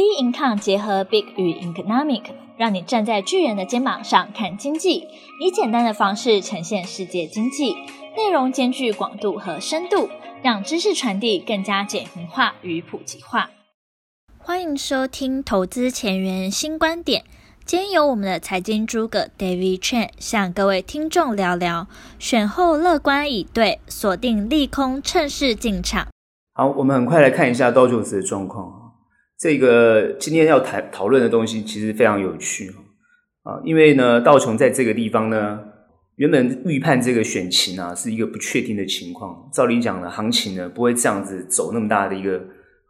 B Income 结合 Big 与 Economic，让你站在巨人的肩膀上看经济，以简单的方式呈现世界经济，内容兼具广度和深度，让知识传递更加简明化与普及化。欢迎收听投资前沿新观点。今天由我们的财经诸葛 David Chen 向各位听众聊聊，选后乐观以对，锁定利空，趁势进场。好，我们很快来看一下道琼斯的状况。这个今天要谈讨论的东西其实非常有趣啊，因为呢，道琼在这个地方呢，原本预判这个选情啊是一个不确定的情况。照理讲呢，行情呢不会这样子走那么大的一个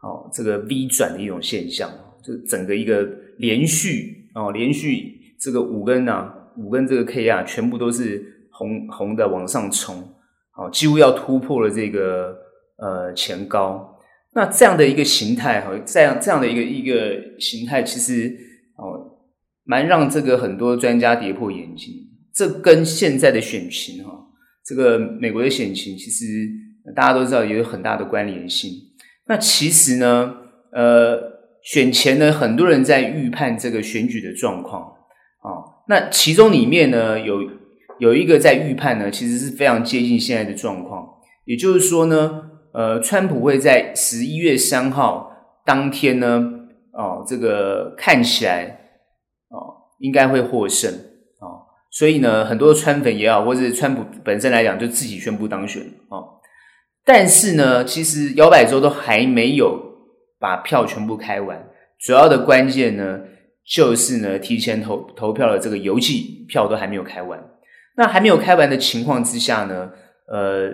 哦，这个 V 转的一种现象，就整个一个连续。哦，连续这个五根啊，五根这个 K 啊，全部都是红红的往上冲，哦，几乎要突破了这个呃前高。那这样的一个形态，哈，这样这样的一个一个形态，其实哦，蛮让这个很多专家跌破眼镜。这跟现在的选情哈，这个美国的选情，其实大家都知道也有很大的关联性。那其实呢，呃。选前呢，很多人在预判这个选举的状况啊。那其中里面呢，有有一个在预判呢，其实是非常接近现在的状况。也就是说呢，呃，川普会在十一月三号当天呢，哦，这个看起来哦，应该会获胜啊。所以呢，很多川粉也好，或者是川普本身来讲，就自己宣布当选啊。但是呢，其实摇摆州都还没有。把票全部开完，主要的关键呢，就是呢，提前投投票的这个邮寄票都还没有开完。那还没有开完的情况之下呢，呃，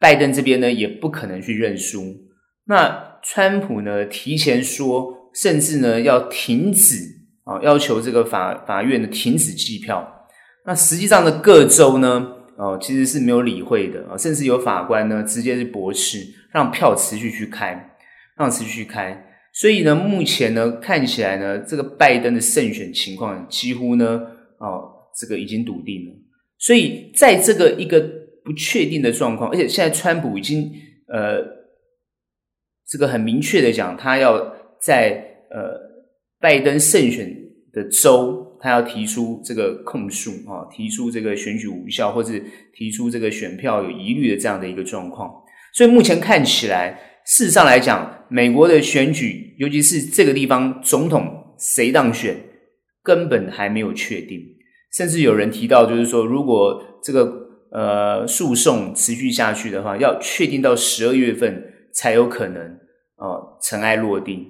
拜登这边呢也不可能去认输。那川普呢提前说，甚至呢要停止啊，要求这个法法院呢停止计票。那实际上的各州呢，哦，其实是没有理会的啊，甚至有法官呢直接是驳斥，让票持续去开。让持续去开，所以呢，目前呢，看起来呢，这个拜登的胜选情况几乎呢，哦，这个已经笃定了。所以在这个一个不确定的状况，而且现在川普已经呃，这个很明确的讲，他要在呃拜登胜选的州，他要提出这个控诉啊，提出这个选举无效，或者提出这个选票有疑虑的这样的一个状况。所以目前看起来。事实上来讲，美国的选举，尤其是这个地方总统谁当选，根本还没有确定。甚至有人提到，就是说，如果这个呃诉讼持续下去的话，要确定到十二月份才有可能呃尘埃落定。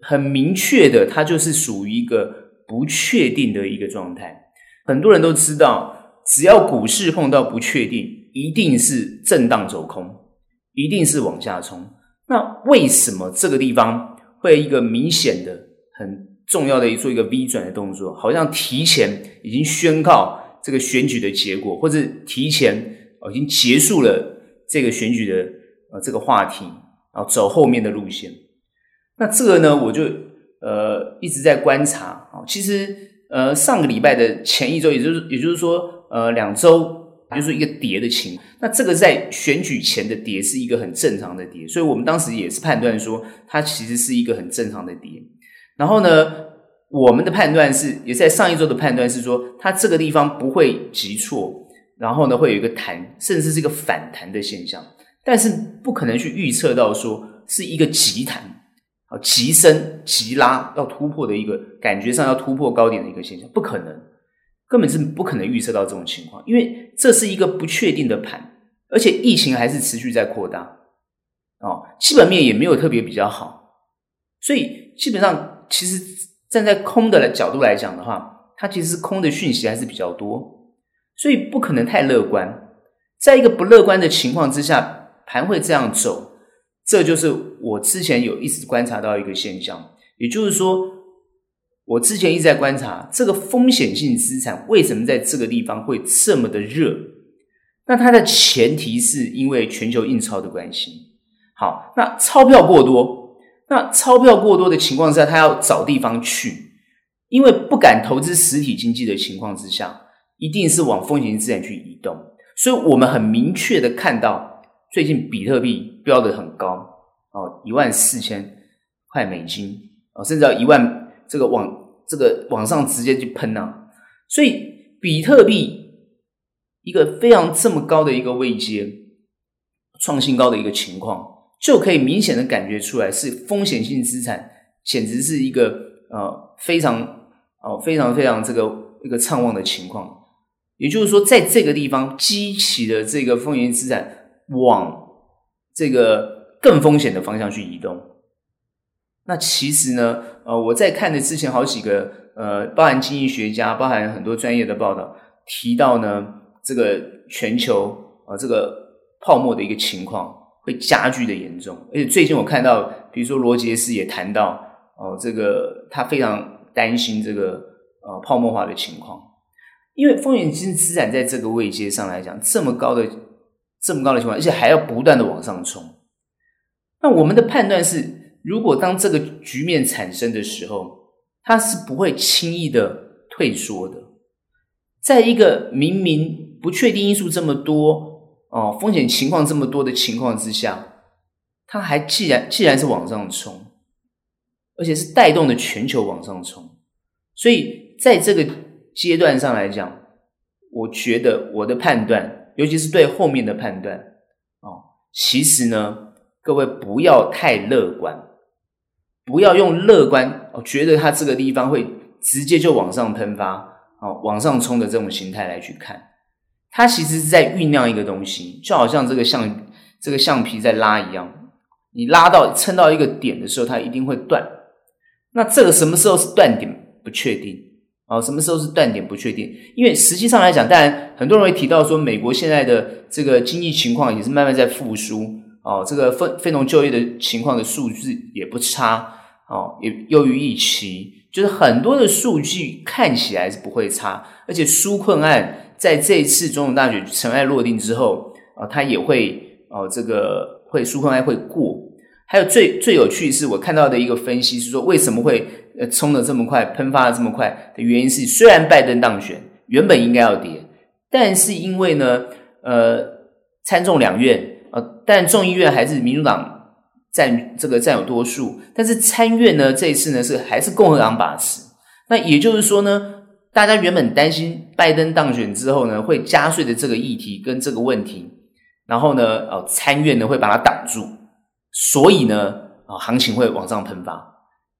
很明确的，它就是属于一个不确定的一个状态。很多人都知道，只要股市碰到不确定，一定是震荡走空，一定是往下冲。那为什么这个地方会一个明显的、很重要的一做一个 V 转的动作，好像提前已经宣告这个选举的结果，或者提前已经结束了这个选举的呃这个话题，然后走后面的路线。那这个呢，我就呃一直在观察啊。其实呃上个礼拜的前一周，也就是也就是说呃两周。就是一个跌的情况，那这个在选举前的跌是一个很正常的跌，所以我们当时也是判断说它其实是一个很正常的跌。然后呢，我们的判断是，也在上一周的判断是说，它这个地方不会急挫，然后呢会有一个弹，甚至是一个反弹的现象，但是不可能去预测到说是一个急弹，啊急升急拉要突破的一个感觉上要突破高点的一个现象，不可能。根本是不可能预测到这种情况，因为这是一个不确定的盘，而且疫情还是持续在扩大，哦，基本面也没有特别比较好，所以基本上其实站在空的角度来讲的话，它其实空的讯息还是比较多，所以不可能太乐观。在一个不乐观的情况之下，盘会这样走，这就是我之前有一直观察到一个现象，也就是说。我之前一直在观察这个风险性资产为什么在这个地方会这么的热？那它的前提是因为全球印钞的关系。好，那钞票过多，那钞票过多的情况下，他要找地方去，因为不敢投资实体经济的情况之下，一定是往风险资产去移动。所以我们很明确的看到，最近比特币标的很高哦，一万四千块美金。啊，甚至要一万这个往这个往上直接去喷啊。所以比特币一个非常这么高的一个位阶，创新高的一个情况，就可以明显的感觉出来是风险性资产，简直是一个呃非常哦、呃、非常非常这个一个畅旺的情况。也就是说，在这个地方激起的这个风险资产往这个更风险的方向去移动。那其实呢，呃，我在看的之前好几个呃，包含经济学家，包含很多专业的报道提到呢，这个全球啊、呃，这个泡沫的一个情况会加剧的严重。而且最近我看到，比如说罗杰斯也谈到哦、这个他非常担心这个呃泡沫化的情况，因为风险性资产在这个位阶上来讲这么高的这么高的情况，而且还要不断的往上冲。那我们的判断是。如果当这个局面产生的时候，它是不会轻易的退缩的。在一个明明不确定因素这么多哦，风险情况这么多的情况之下，它还既然既然是往上冲，而且是带动的全球往上冲，所以在这个阶段上来讲，我觉得我的判断，尤其是对后面的判断哦，其实呢，各位不要太乐观。不要用乐观哦，觉得它这个地方会直接就往上喷发哦，往上冲的这种形态来去看，它其实是在酝酿一个东西，就好像这个橡这个橡皮在拉一样，你拉到撑到一个点的时候，它一定会断。那这个什么时候是断点？不确定哦，什么时候是断点？不确定，因为实际上来讲，当然很多人会提到说，美国现在的这个经济情况也是慢慢在复苏。哦，这个非非农就业的情况的数字也不差，哦，也优于预期，就是很多的数据看起来是不会差，而且纾困案在这一次总统大选尘埃落定之后，啊、它也会哦，这个会纾困案会过。还有最最有趣的是，我看到的一个分析是说，为什么会呃冲得这么快，喷发的这么快的原因是，虽然拜登当选，原本应该要跌，但是因为呢，呃，参众两院。呃，但众议院还是民主党占这个占有多数，但是参院呢，这一次呢是还是共和党把持。那也就是说呢，大家原本担心拜登当选之后呢，会加税的这个议题跟这个问题，然后呢，哦，参院呢会把它挡住，所以呢，啊，行情会往上喷发。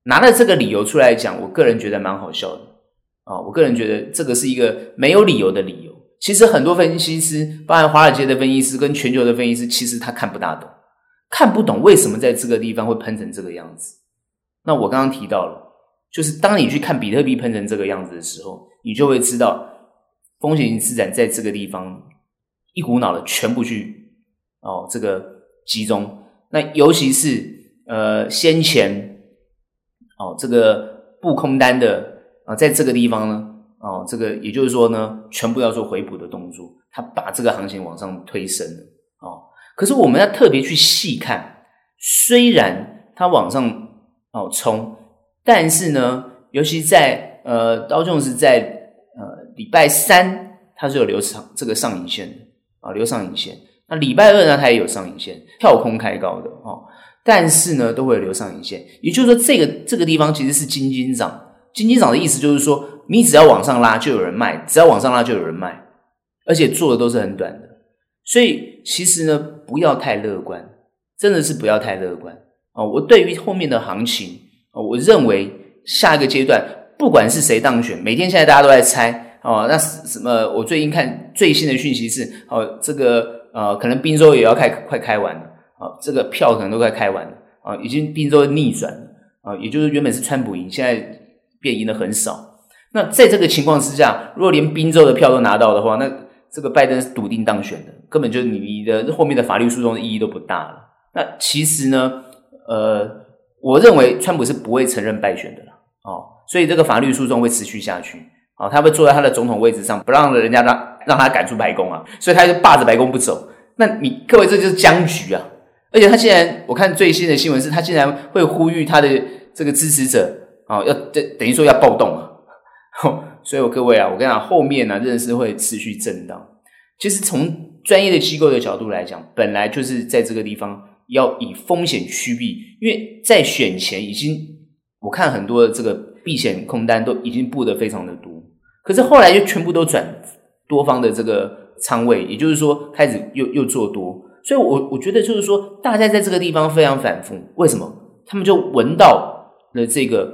拿了这个理由出来讲，我个人觉得蛮好笑的啊，我个人觉得这个是一个没有理由的理由。其实很多分析师，包含华尔街的分析师跟全球的分析师，其实他看不大懂，看不懂为什么在这个地方会喷成这个样子。那我刚刚提到了，就是当你去看比特币喷成这个样子的时候，你就会知道风险性资产在这个地方一股脑的全部去哦这个集中。那尤其是呃先前哦这个布空单的啊，在这个地方呢。哦，这个也就是说呢，全部要做回补的动作，它把这个行情往上推升了。可是我们要特别去细看，虽然它往上哦冲，但是呢，尤其在呃刀琼是在呃礼拜三它是有留上这个上影线的啊，留上影线。那礼拜二呢，它也有上影线，跳空开高的哦，但是呢，都会有留上影线。也就是说，这个这个地方其实是金金涨，金金涨的意思就是说。你只要往上拉，就有人卖；只要往上拉，就有人卖，而且做的都是很短的。所以其实呢，不要太乐观，真的是不要太乐观哦。我对于后面的行情哦，我认为下一个阶段，不管是谁当选，每天现在大家都在猜哦。那什么？我最近看最新的讯息是哦，这个呃，可能宾州也要开快开完了啊，这个票可能都快开完了啊，已经宾州逆转了啊，也就是原本是川普赢，现在变赢的很少。那在这个情况之下，如果连宾州的票都拿到的话，那这个拜登是笃定当选的，根本就你的后面的法律诉讼的意义都不大了。那其实呢，呃，我认为川普是不会承认败选的了，哦，所以这个法律诉讼会持续下去，哦，他会坐在他的总统位置上，不让人家让让他赶出白宫啊，所以他就霸着白宫不走。那你各位，这就是僵局啊！而且他竟然，我看最新的新闻是，他竟然会呼吁他的这个支持者啊，哦，要等等于说要暴动啊。所以，我各位啊，我跟你讲，后面呢，认识会持续震荡。其实，从专业的机构的角度来讲，本来就是在这个地方要以风险趋避，因为在选前已经我看很多的这个避险空单都已经布得非常的多，可是后来又全部都转多方的这个仓位，也就是说开始又又做多，所以我我觉得就是说大家在这个地方非常反复，为什么？他们就闻到了这个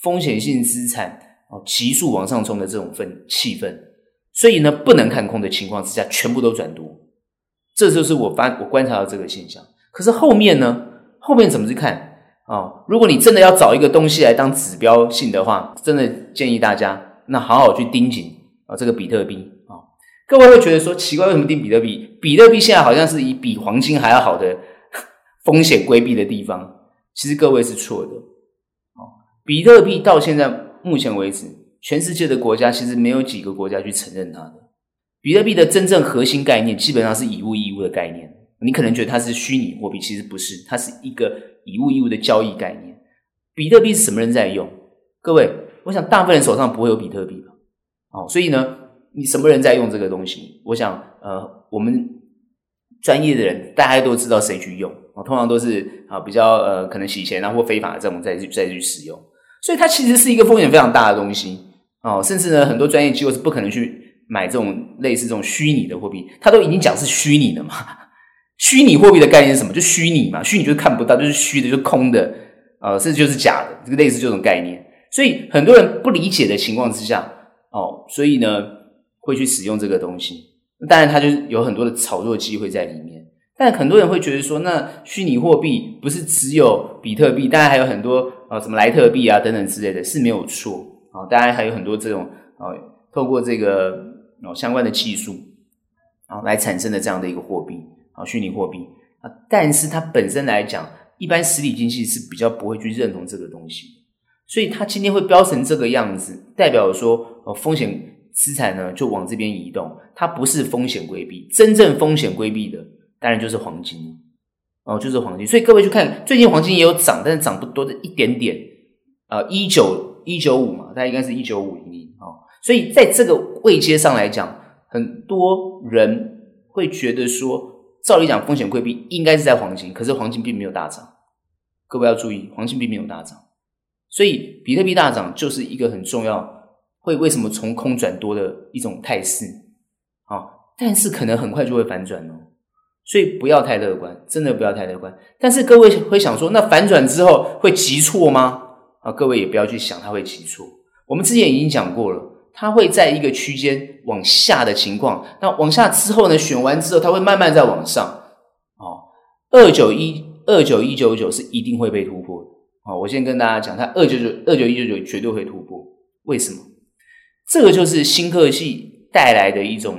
风险性资产哦急速往上冲的这种氛气氛，所以呢不能看空的情况之下，全部都转多，这就是我发我观察到这个现象。可是后面呢？后面怎么去看啊、哦？如果你真的要找一个东西来当指标性的话，真的建议大家那好好去盯紧啊这个比特币啊、各位会觉得说奇怪，为什么盯比特币？比特币现在好像是以比黄金还要好的 风险规避的地方。其实各位是错的。比特币到现在目前为止，全世界的国家其实没有几个国家去承认它的。比特币的真正核心概念，基本上是以物易物的概念。你可能觉得它是虚拟货币，其实不是，它是一个以物易物的交易概念。比特币是什么人在用？各位，我想大部分人手上不会有比特币吧？哦，所以呢，你什么人在用这个东西？我想，呃，我们专业的人大家都知道谁去用啊，通常都是啊比较呃可能洗钱啊或非法的这种再去再去使用，所以它其实是一个风险非常大的东西哦，甚至呢，很多专业机构是不可能去买这种类似这种虚拟的货币，它都已经讲是虚拟的嘛。虚拟货币的概念是什么？就虚拟嘛，虚拟就是看不到，就是虚的，就空的，呃，甚至就是假的，这个类似这种概念。所以很多人不理解的情况之下，哦，所以呢会去使用这个东西。当然，它就有很多的炒作机会在里面。但很多人会觉得说，那虚拟货币不是只有比特币，当然还有很多啊、哦，什么莱特币啊等等之类的，是没有错啊、哦。当然还有很多这种啊、哦，透过这个哦相关的技术啊、来产生的这样的一个货币。啊，虚拟货币啊，但是它本身来讲，一般实体经济是比较不会去认同这个东西，所以它今天会飙成这个样子，代表说，呃，风险资产呢就往这边移动，它不是风险规避，真正风险规避的当然就是黄金哦，就是黄金。所以各位去看，最近黄金也有涨，但是涨不多的一点点，呃，一九一九五嘛，大概应该是一九五零零哦，所以在这个位阶上来讲，很多人会觉得说。照理讲，风险规避应该是在黄金，可是黄金并没有大涨。各位要注意，黄金并没有大涨，所以比特币大涨就是一个很重要，会为什么从空转多的一种态势啊？但是可能很快就会反转哦，所以不要太乐观，真的不要太乐观。但是各位会想说，那反转之后会急挫吗？啊，各位也不要去想它会急挫。我们之前已经讲过了。它会在一个区间往下的情况，那往下之后呢？选完之后，它会慢慢再往上。哦，二九一二九一九九是一定会被突破的。哦，我先跟大家讲，它二九九二九一九九绝对会突破。为什么？这个就是新科技带来的一种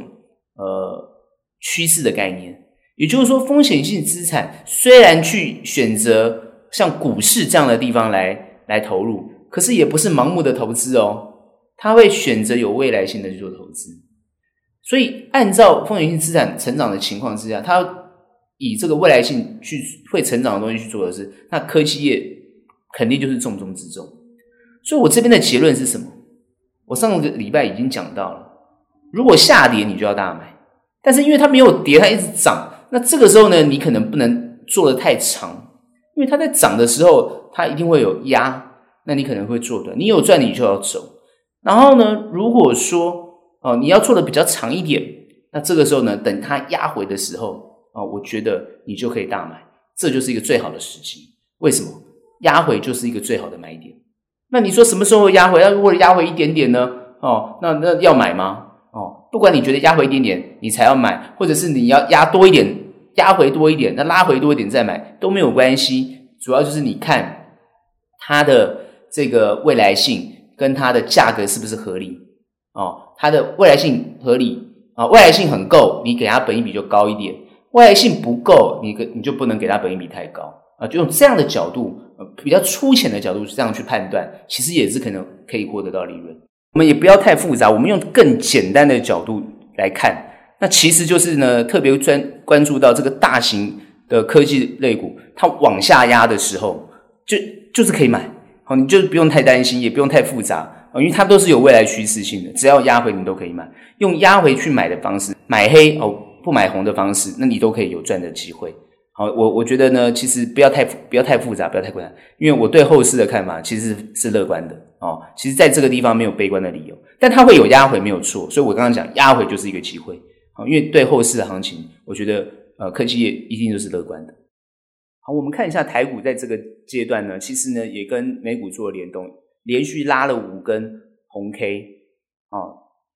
呃趋势的概念。也就是说，风险性资产虽然去选择像股市这样的地方来来投入，可是也不是盲目的投资哦。他会选择有未来性的去做投资，所以按照风险性资产成长的情况之下，他以这个未来性去会成长的东西去做的是，那科技业肯定就是重中之重。所以我这边的结论是什么？我上个礼拜已经讲到了，如果下跌你就要大买，但是因为它没有跌，它一直涨，那这个时候呢，你可能不能做得太长，因为它在涨的时候，它一定会有压，那你可能会做短，你有赚你就要走。然后呢，如果说哦，你要做的比较长一点，那这个时候呢，等它压回的时候哦，我觉得你就可以大买，这就是一个最好的时机。为什么？压回就是一个最好的买点。那你说什么时候压回？那如果压回一点点呢？哦，那那要买吗？哦，不管你觉得压回一点点，你才要买，或者是你要压多一点，压回多一点，那拉回多一点再买都没有关系。主要就是你看它的这个未来性。跟它的价格是不是合理？哦，它的未来性合理啊，未来性很够，你给它本益比就高一点；未来性不够，你你就不能给它本益比太高啊。就用这样的角度，比较粗浅的角度这样去判断，其实也是可能可以获得到利润。我们也不要太复杂，我们用更简单的角度来看，那其实就是呢，特别专关注到这个大型的科技类股，它往下压的时候，就就是可以买。好，你就不用太担心，也不用太复杂，因为它都是有未来趋势性的，只要压回你都可以买，用压回去买的方式，买黑哦，不买红的方式，那你都可以有赚的机会。好，我我觉得呢，其实不要太不要太复杂，不要太困难，因为我对后市的看法其实是，是乐观的。哦。其实在这个地方没有悲观的理由，但它会有压回没有错，所以我刚刚讲压回就是一个机会。啊，因为对后市的行情，我觉得呃科技业一定都是乐观的。好，我们看一下台股在这个阶段呢，其实呢也跟美股做了联动，连续拉了五根红 K 啊，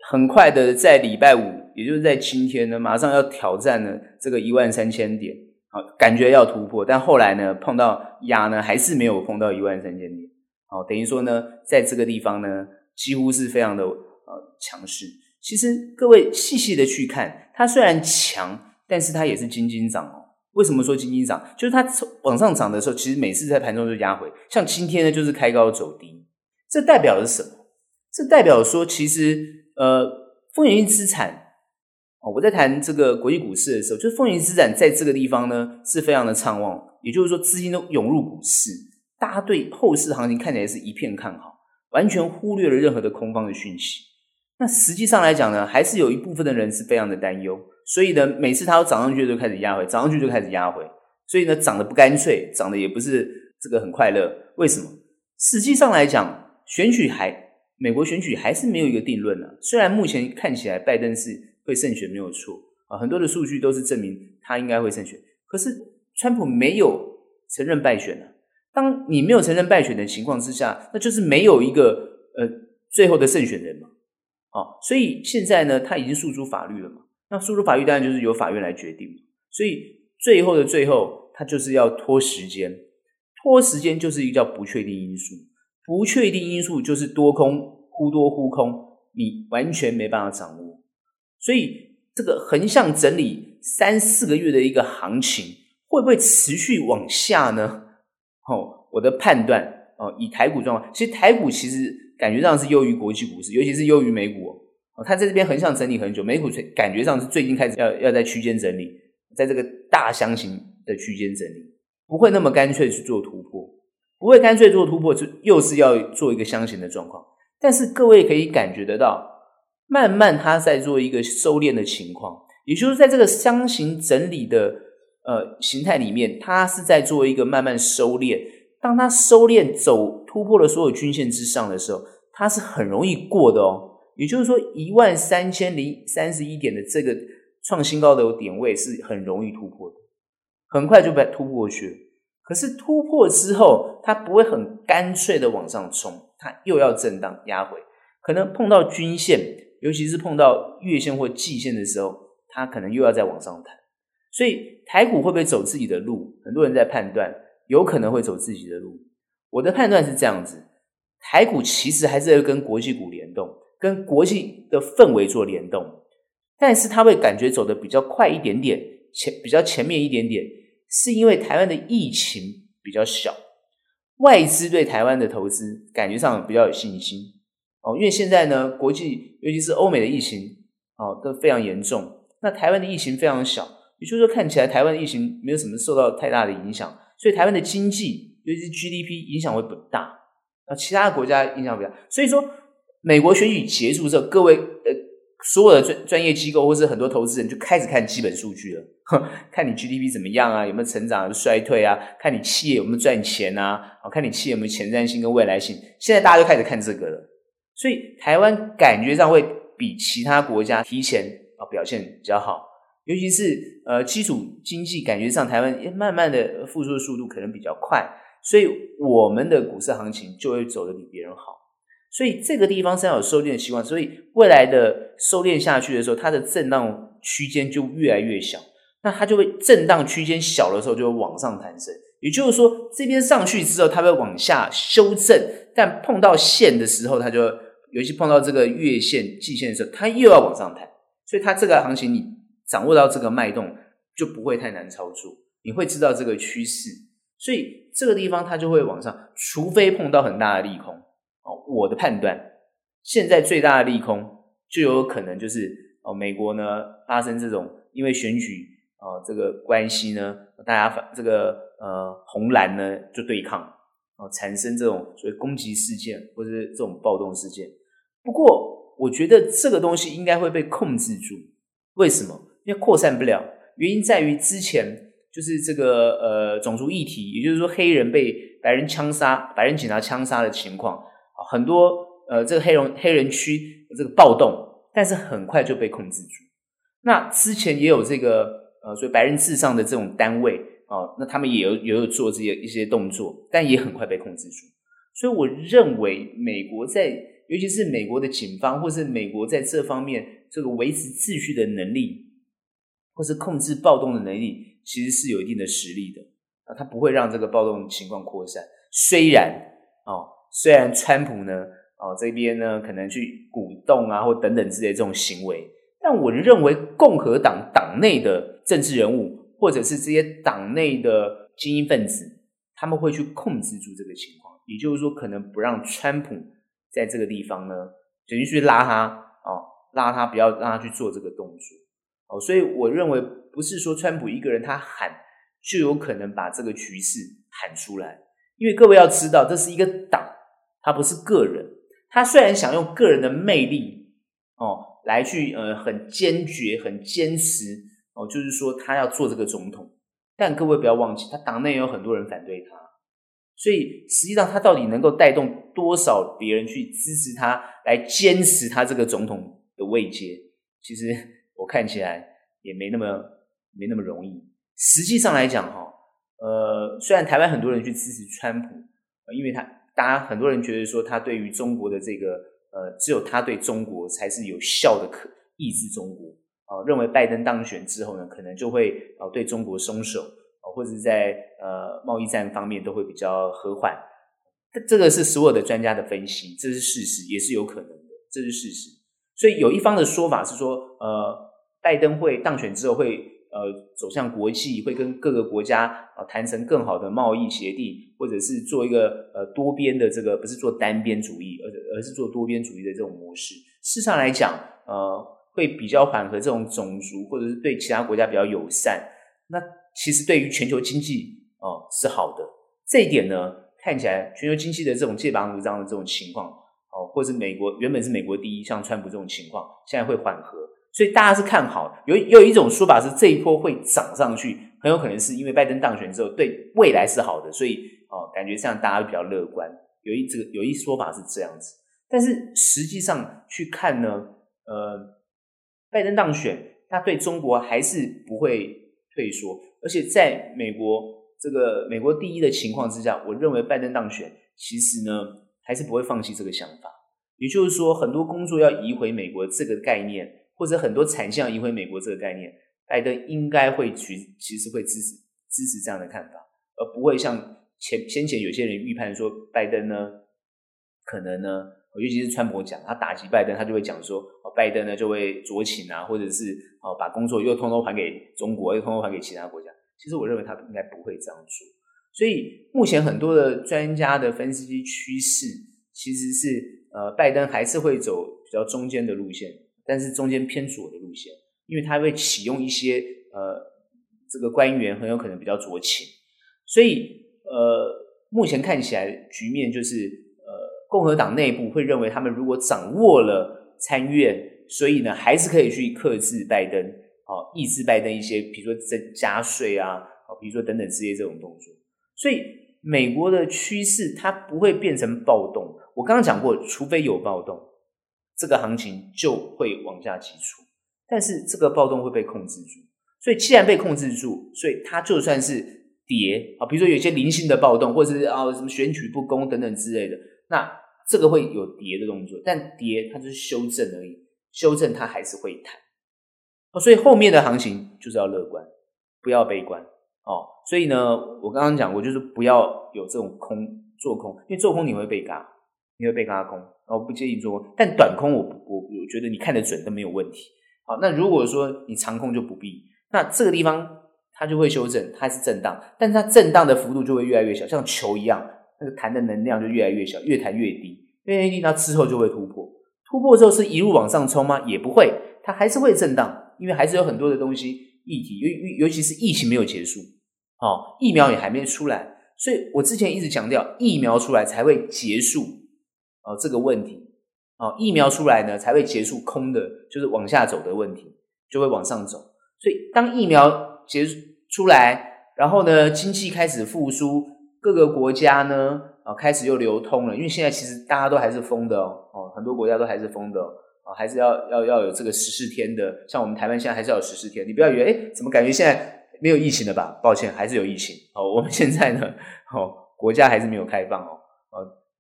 很快的在礼拜五，也就是在今天呢，马上要挑战了这个一万三千点。好，感觉要突破，但后来呢，碰到压呢，还是没有碰到一万三千点。好，等于说呢，在这个地方呢，几乎是非常的呃强势。其实各位细细的去看，它虽然强，但是它也是金金涨哦。为什么说金金涨？就是它往上涨的时候，其实每次在盘中就压回。像今天呢，就是开高走低，这代表的是什么？这代表说，其实呃，风险性资产。哦，我在谈这个国际股市的时候，就是风险资产在这个地方呢是非常的畅旺，也就是说资金都涌入股市，大家对后市行情看起来是一片看好，完全忽略了任何的空方的讯息。那实际上来讲呢，还是有一部分的人是非常的担忧，所以呢，每次它要涨上去就开始压回，涨上去就开始压回，所以呢，涨得不干脆，涨得也不是这个很快乐。为什么？实际上来讲，选举还美国选举还是没有一个定论呢、虽然目前看起来拜登是。会胜选没有错啊，很多的数据都是证明他应该会胜选。可是川普没有承认败选啊。当你没有承认败选的情况之下，那就是没有一个呃最后的胜选人嘛。啊，所以现在呢，他已经诉诸法律了嘛。那诉诸法律当然就是由法院来决定。所以最后的最后，他就是要拖时间，拖时间就是一个叫不确定因素。不确定因素就是多空忽多忽空，你完全没办法掌握。所以，这个横向整理三四个月的一个行情，会不会持续往下呢？哦，我的判断哦，以台股状况，其实台股其实感觉上是优于国际股市，尤其是优于美股哦。它在这边横向整理很久，美股感觉上是最近开始要要在区间整理，在这个大箱型的区间整理，不会那么干脆去做突破，不会干脆做突破，就又是要做一个箱型的状况。但是各位可以感觉得到。慢慢，它在做一个收敛的情况，也就是在这个箱型整理的呃形态里面，它是在做一个慢慢收敛。当它收敛走突破了所有均线之上的时候，它是很容易过的哦。也就是说，一万三千零三十一点的这个创新高的点位是很容易突破的，很快就被突破去了。可是突破之后，它不会很干脆的往上冲，它又要震荡压回，可能碰到均线。尤其是碰到月线或季线的时候，它可能又要再往上弹，所以台股会不会走自己的路？很多人在判断，有可能会走自己的路。我的判断是这样子：台股其实还是要跟国际股联动，跟国际的氛围做联动，但是它会感觉走得比较快一点点，前比较前面一点点，是因为台湾的疫情比较小，外资对台湾的投资感觉上比较有信心。哦，因为现在呢，国际尤其是欧美的疫情哦都非常严重，那台湾的疫情非常小，也就是说看起来台湾的疫情没有什么受到太大的影响，所以台湾的经济尤其是 GDP 影响会不大，啊，其他国家影响比较。所以说美国选举结束之后，各位呃所有的专专业机构或是很多投资人就开始看基本数据了，看你 GDP 怎么样啊，有没有成长、有没有衰退啊，看你企业有没有赚钱啊，看你企业有没有前瞻性跟未来性，现在大家都开始看这个了。所以台湾感觉上会比其他国家提前啊表现比较好，尤其是呃基础经济感觉上台湾慢慢的复苏的速度可能比较快，所以我们的股市行情就会走得比别人好。所以这个地方是要有收敛的习惯，所以未来的收敛下去的时候，它的震荡区间就越来越小，那它就会震荡区间小的时候就会往上弹升。也就是说，这边上去之后，它会往下修正，但碰到线的时候，它就。尤其碰到这个月线、季线的时候，它又要往上弹，所以它这个行情你掌握到这个脉动就不会太难操作，你会知道这个趋势，所以这个地方它就会往上，除非碰到很大的利空。哦，我的判断，现在最大的利空就有可能就是哦，美国呢发生这种因为选举啊这个关系呢，大家反这个呃红蓝呢就对抗，哦产生这种所谓攻击事件或者是这种暴动事件。不过，我觉得这个东西应该会被控制住。为什么？因为扩散不了。原因在于之前就是这个呃种族议题，也就是说黑人被白人枪杀、白人警察枪杀的情况，很多呃这个黑人黑人区这个暴动，但是很快就被控制住。那之前也有这个呃所谓白人至上的这种单位啊，那他们也有也有做这些一些动作，但也很快被控制住。所以我认为美国在，尤其是美国的警方，或是美国在这方面这个维持秩序的能力，或是控制暴动的能力。其实是有一定的实力的啊，他不会让这个暴动情况扩散。虽然哦，虽然川普呢，哦这边呢可能去鼓动啊，或等等之类这种行为，但我认为共和党党内的政治人物，或者是这些党内的精英分子，他们会去控制住这个情况。也就是说，可能不让川普在这个地方呢，等于去拉他哦，拉他不要让他去做这个动作哦。所以我认为。不是说川普一个人他喊就有可能把这个局势喊出来，因为各位要知道，这是一个党，他不是个人。他虽然想用个人的魅力哦来去呃很坚决、很坚持哦，就是说他要做这个总统，但各位不要忘记，他党内有很多人反对他，所以实际上他到底能够带动多少别人去支持他，来坚持他这个总统的位阶？其实我看起来也没那么。没那么容易。实际上来讲，哈，呃，虽然台湾很多人去支持川普，因为他大家很多人觉得说他对于中国的这个，呃，只有他对中国才是有效的可抑制中国，啊，认为拜登当选之后呢，可能就会啊对中国松手，啊，或者是在呃贸易战方面都会比较和缓。这个是所有的专家的分析，这是事实，也是有可能的，这是事实。所以有一方的说法是说，呃，拜登会当选之后会。呃，走向国际会跟各个国家啊谈成更好的贸易协定，或者是做一个呃多边的这个，不是做单边主义，而而是做多边主义的这种模式。事实上来讲，呃，会比较缓和这种种族，或者是对其他国家比较友善。那其实对于全球经济哦、是好的。这一点呢，看起来全球经济的这种剑拔弩张的这种情况，哦、或是美国原本是美国第一，像川普这种情况，现在会缓和。所以大家是看好，有有一种说法是这一波会涨上去，很有可能是因为拜登当选之后对未来是好的，所以哦感觉这样大家比较乐观。有一这个有一说法是这样子，但是实际上去看呢，呃，拜登当选他对中国还是不会退缩，而且在美国这个美国第一的情况之下，我认为拜登当选其实呢还是不会放弃这个想法，也就是说很多工作要移回美国这个概念。或者很多产项移回美国这个概念，拜登应该会去，其实会支持支持这样的看法，而不会像前先前有些人预判说，拜登呢可能呢，尤其是川普讲他打击拜登，他就会讲说，哦拜登呢就会酌情啊，或者是哦把工作又通通还给中国，又通通还给其他国家。其实我认为他应该不会这样做。所以目前很多的专家的分析趋势，其实是呃拜登还是会走比较中间的路线。但是中间偏左的路线，因为他会启用一些呃，这个官员很有可能比较酌情，所以呃，目前看起来局面就是呃，共和党内部会认为他们如果掌握了参议院，所以呢，还是可以去克制拜登，好、抑制拜登一些，比如说增加税啊，好，比如说等等之类这种动作。所以美国的趋势它不会变成暴动，我刚刚讲过，除非有暴动。这个行情就会往下急挫，但是这个暴动会被控制住，所以既然被控制住，所以它就算是跌啊，比如说有些零星的暴动，或者是啊什么选举不公等等之类的，那这个会有跌的动作，但跌它就是修正而已，修正它还是会弹，所以后面的行情就是要乐观，不要悲观。哦。所以呢，我刚刚讲过，就是不要有这种空做空，因为做空你会被嘎，你会被嘎空。我不建议做空，但短空我我我觉得你看得准都没有问题。好，那如果说你长空就不必。那这个地方它就会修正，它是震荡，但它震荡的幅度就会越来越小，像球一样，那个弹的能量就越来越小，越弹越低，越来越低，它之后就会突破。突破之后是一路往上冲吗？也不会，它还是会震荡，因为还是有很多的东西议题，尤尤其是疫情没有结束，哦，疫苗也还没出来，所以我之前一直强调，疫苗出来才会结束。哦，这个问题，哦，疫苗出来呢，才会结束空的，就是往下走的问题，就会往上走。所以，当疫苗结出来，然后呢，经济开始复苏，各个国家呢啊开始又流通了，因为现在其实大家都还是封的哦，哦，很多国家都还是封的哦，还是要要要有这个十四天的，像我们台湾现在还是要有十四天，你不要以为哎，怎么感觉现在没有疫情了吧？抱歉，还是有疫情哦。我们现在呢，哦，国家还是没有开放，哦，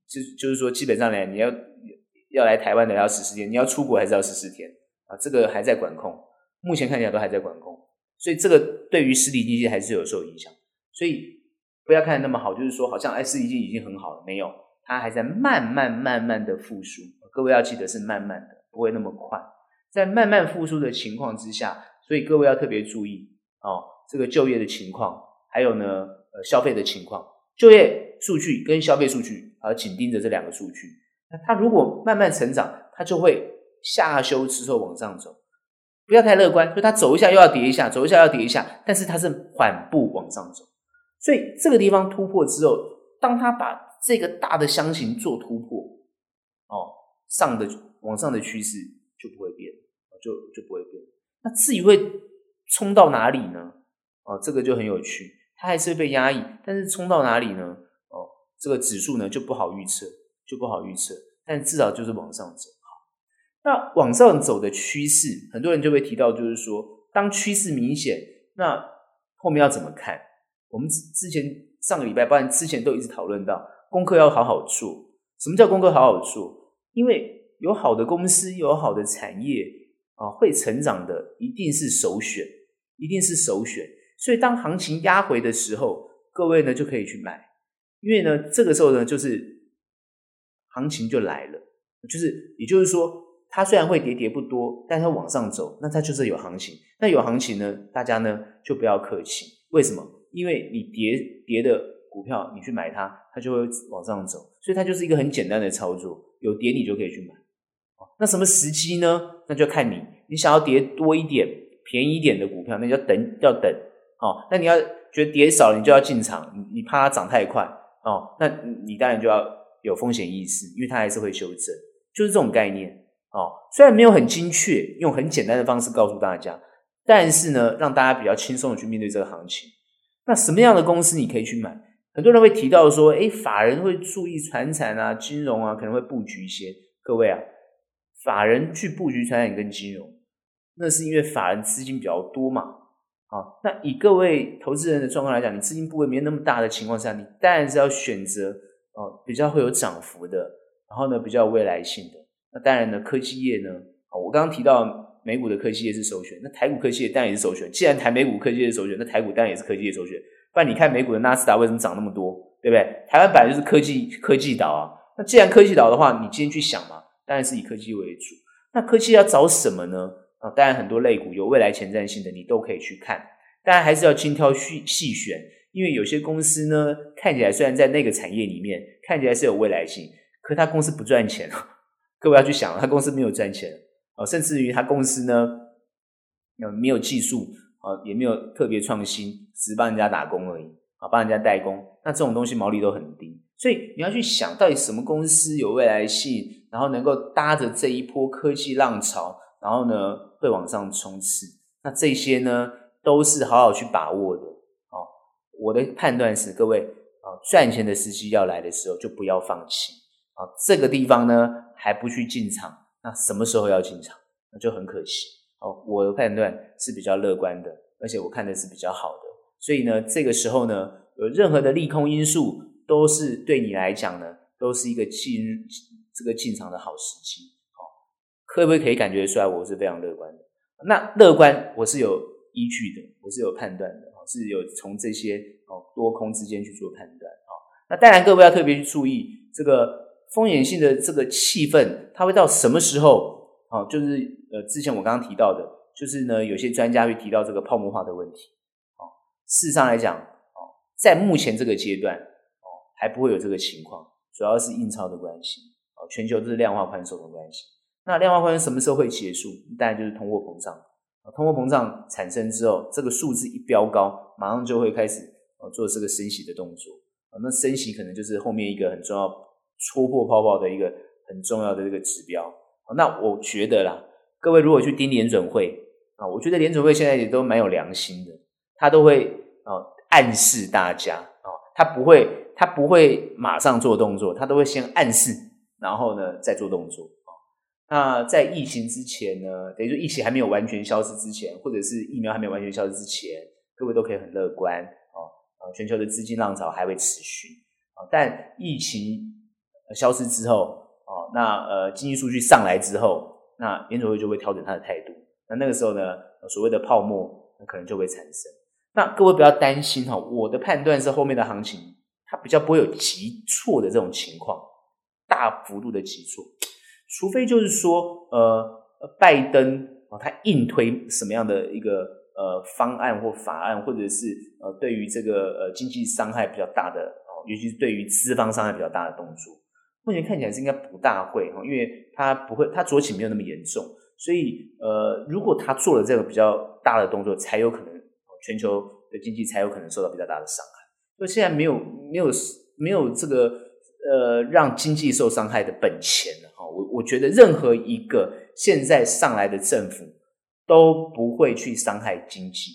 就就是说，基本上呢，你要要来台湾的要十四天，你要出国还是要十四天啊？这个还在管控，目前看起来都还在管控。所以这个对于实体经济还是有受影响，所以不要看得那么好，就是说好像哎，实体经济已经很好了，没有，它还在慢慢慢慢的复苏。各位要记得是慢慢的，不会那么快。在慢慢复苏的情况之下，所以各位要特别注意哦，这个就业的情况，还有呢，呃，消费的情况，就业数据跟消费数据啊，紧盯着这两个数据。那它如果慢慢成长，它就会下修之后往上走。不要太乐观，就它走一下又要跌一下，走一下要跌一下，但是它是缓步往上走，所以这个地方突破之后，当它把这个大的箱型做突破，哦，上的往上的趋势就不会变，就就不会变。那至于会冲到哪里呢？哦，这个就很有趣，它还是会被压抑，但是冲到哪里呢？这个指数呢就不好预测，就不好预测，但至少就是往上走。那往上走的趋势，很多人就会提到，就是说，当趋势明显，那后面要怎么看？我们之前上个礼拜，包含之前都一直讨论到，功课要好好做。什么叫功课好好做？因为有好的公司，有好的产业啊，会成长的一定是首选，一定是首选。所以当行情压回的时候，各位呢就可以去买，因为呢这个时候呢就是行情就来了，就是也就是说。它虽然会跌跌不多，但它往上走，那它就是有行情。那有行情呢，大家呢就不要客气。为什么？因为你跌跌的股票，你去买它，它就会往上走。所以它就是一个很简单的操作，有跌你就可以去买。那什么时机呢？那就看你，你想要跌多一点、便宜一点的股票，那就要等，要等。哦，那你要觉得跌少，你就要进场。你你怕它涨太快哦，那你当然就要有风险意识，因为它还是会修正，就是这种概念。哦，虽然没有很精确，用很简单的方式告诉大家，但是呢，让大家比较轻松的去面对这个行情。那什么样的公司你可以去买？很多人会提到说，诶，法人会注意传产啊、金融啊，可能会布局一些。各位啊，法人去布局传产跟金融，那是因为法人资金比较多嘛。好，那以各位投资人的状况来讲，你资金部位没有那么大的情况下，你当然是要选择哦比较会有涨幅的，然后呢比较有未来性的。那当然呢，科技业呢，我刚刚提到美股的科技业是首选，那台股科技业当然也是首选。既然台美股科技业首选，那台股当然也是科技业首选。不然你看美股的纳斯达为什么涨那么多，对不对？台湾本来就是科技科技岛啊。那既然科技岛的话，你今天去想嘛，当然是以科技为主。那科技要找什么呢？啊，当然很多类股有未来前瞻性的，你都可以去看。当然还是要精挑细细选，因为有些公司呢，看起来虽然在那个产业里面看起来是有未来性，可它公司不赚钱。各位要去想，他公司没有赚钱啊，甚至于他公司呢，没有技术啊，也没有特别创新，只是帮人家打工而已啊，帮人家代工。那这种东西毛利都很低，所以你要去想到底什么公司有未来性，然后能够搭着这一波科技浪潮，然后呢会往上冲刺。那这些呢都是好好去把握的啊。我的判断是，各位啊，赚钱的时机要来的时候，就不要放弃啊。这个地方呢。还不去进场，那什么时候要进场？那就很可惜哦。我的判断是比较乐观的，而且我看的是比较好的。所以呢，这个时候呢，有任何的利空因素，都是对你来讲呢，都是一个进这个进场的好时机。会不会可以感觉出来？我是非常乐观的。那乐观，我是有依据的，我是有判断的，是有从这些哦多空之间去做判断。哦，那当然各位要特别去注意这个。风险性的这个气氛，它会到什么时候？啊，就是呃，之前我刚刚提到的，就是呢，有些专家会提到这个泡沫化的问题。哦，事实上来讲，哦，在目前这个阶段，哦，还不会有这个情况，主要是印钞的关系。哦，全球都是量化宽松的关系。那量化宽松什么时候会结束？当然就是通货膨胀。通货膨胀产生之后，这个数字一飙高，马上就会开始哦做这个升息的动作。那升息可能就是后面一个很重要。戳破泡泡的一个很重要的这个指标，那我觉得啦，各位如果去盯联准会啊，我觉得联准会现在也都蛮有良心的，他都会啊暗示大家啊，他不会他不会马上做动作，他都会先暗示，然后呢再做动作。那在疫情之前呢，等于说疫情还没有完全消失之前，或者是疫苗还没有完全消失之前，各位都可以很乐观啊，全球的资金浪潮还会持续啊，但疫情消失之后啊，那呃经济数据上来之后，那联准会就会调整它的态度，那那个时候呢，所谓的泡沫那可能就会产生。那各位不要担心哈，我的判断是后面的行情它比较不会有急挫的这种情况，大幅度的急挫。除非就是说，呃，拜登啊，他硬推什么样的一个呃方案或法案，或者是呃对于这个呃经济伤害比较大的哦，尤其是对于资方伤害比较大的动作，目前看起来是应该不大会哈，因为他不会，他周期没有那么严重，所以呃，如果他做了这个比较大的动作，才有可能全球的经济才有可能受到比较大的伤害。所以现在没有没有没有这个呃让经济受伤害的本钱。我我觉得任何一个现在上来的政府都不会去伤害经济，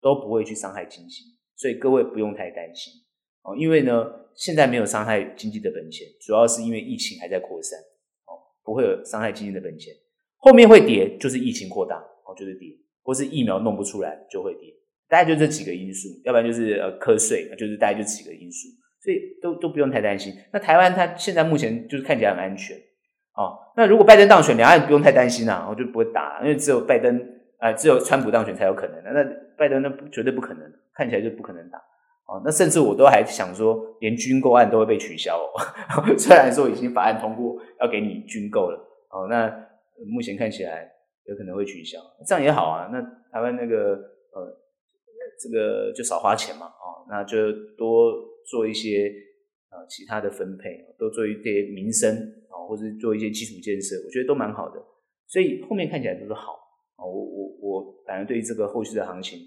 都不会去伤害经济，所以各位不用太担心哦。因为呢，现在没有伤害经济的本钱，主要是因为疫情还在扩散哦，不会有伤害经济的本钱。后面会跌，就是疫情扩大哦，就是跌，或是疫苗弄不出来就会跌，大概就这几个因素，要不然就是呃瞌睡，就是大概就几个因素，所以都都不用太担心。那台湾它现在目前就是看起来很安全。哦，那如果拜登当选，两岸不用太担心啦，我就不会打，因为只有拜登，啊、只有川普当选才有可能的。那拜登那绝对不可能，看起来就不可能打。哦，那甚至我都还想说，连军购案都会被取消哦。虽然说已经法案通过，要给你军购了。哦，那目前看起来有可能会取消，这样也好啊。那台湾那个呃，这个就少花钱嘛。哦，那就多做一些啊、其他的分配，都做一些民生啊。或者做一些基础建设，我觉得都蛮好的，所以后面看起来都是好啊。我我我反而对这个后续的行情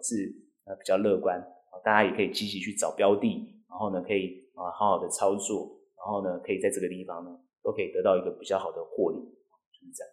是呃比较乐观啊，大家也可以积极去找标的，然后呢可以啊好好的操作，然后呢可以在这个地方呢都可以得到一个比较好的获利，就是这样。